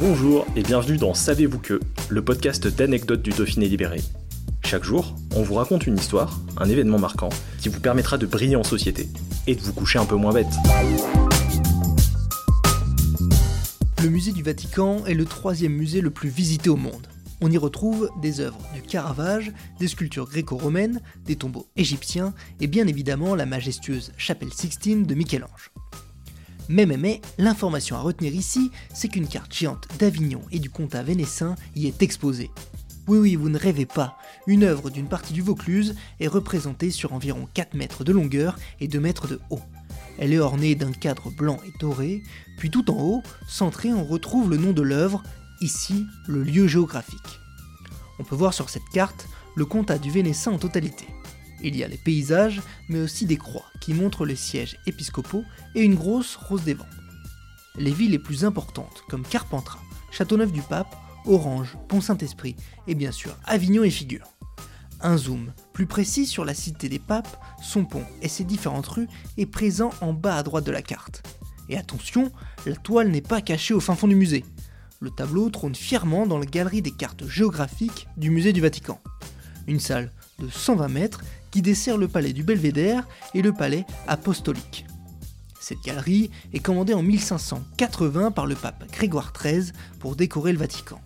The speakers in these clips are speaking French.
Bonjour et bienvenue dans Savez-vous que, le podcast d'anecdotes du Dauphiné libéré. Chaque jour, on vous raconte une histoire, un événement marquant, qui vous permettra de briller en société et de vous coucher un peu moins bête. Le musée du Vatican est le troisième musée le plus visité au monde. On y retrouve des œuvres du Caravage, des sculptures gréco-romaines, des tombeaux égyptiens et bien évidemment la majestueuse chapelle Sixtine de Michel-Ange. Mais, mais, mais, l'information à retenir ici, c'est qu'une carte géante d'Avignon et du comtat vénessin y est exposée. Oui, oui, vous ne rêvez pas, une œuvre d'une partie du Vaucluse est représentée sur environ 4 mètres de longueur et 2 mètres de haut. Elle est ornée d'un cadre blanc et doré, puis tout en haut, centré, on retrouve le nom de l'œuvre, ici le lieu géographique. On peut voir sur cette carte le comtat du Vénessin en totalité. Il y a les paysages, mais aussi des croix qui montrent les sièges épiscopaux et une grosse rose des vents. Les villes les plus importantes, comme Carpentras, Châteauneuf-du-Pape, Orange, Pont-Saint-Esprit et bien sûr Avignon et figure. Un zoom plus précis sur la cité des papes, son pont et ses différentes rues est présent en bas à droite de la carte. Et attention, la toile n'est pas cachée au fin fond du musée. Le tableau trône fièrement dans la galerie des cartes géographiques du musée du Vatican. Une salle de 120 mètres qui dessert le palais du Belvédère et le palais apostolique. Cette galerie est commandée en 1580 par le pape Grégoire XIII pour décorer le Vatican.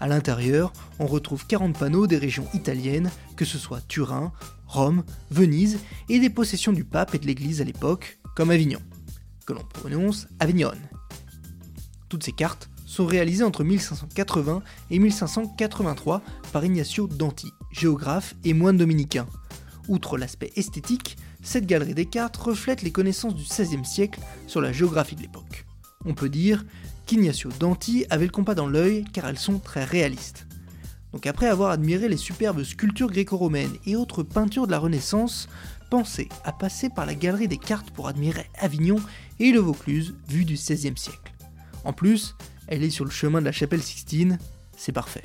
À l'intérieur, on retrouve 40 panneaux des régions italiennes, que ce soit Turin, Rome, Venise et des possessions du pape et de l'église à l'époque, comme Avignon, que l'on prononce Avignon. Toutes ces cartes sont réalisées entre 1580 et 1583 par Ignacio Danti, géographe et moine dominicain. Outre l'aspect esthétique, cette galerie des cartes reflète les connaissances du XVIe siècle sur la géographie de l'époque. On peut dire qu'Ignacio Danti avait le compas dans l'œil car elles sont très réalistes. Donc après avoir admiré les superbes sculptures gréco-romaines et autres peintures de la Renaissance, pensez à passer par la galerie des cartes pour admirer Avignon et le Vaucluse vu du XVIe siècle. En plus, elle est sur le chemin de la chapelle Sixtine, c'est parfait.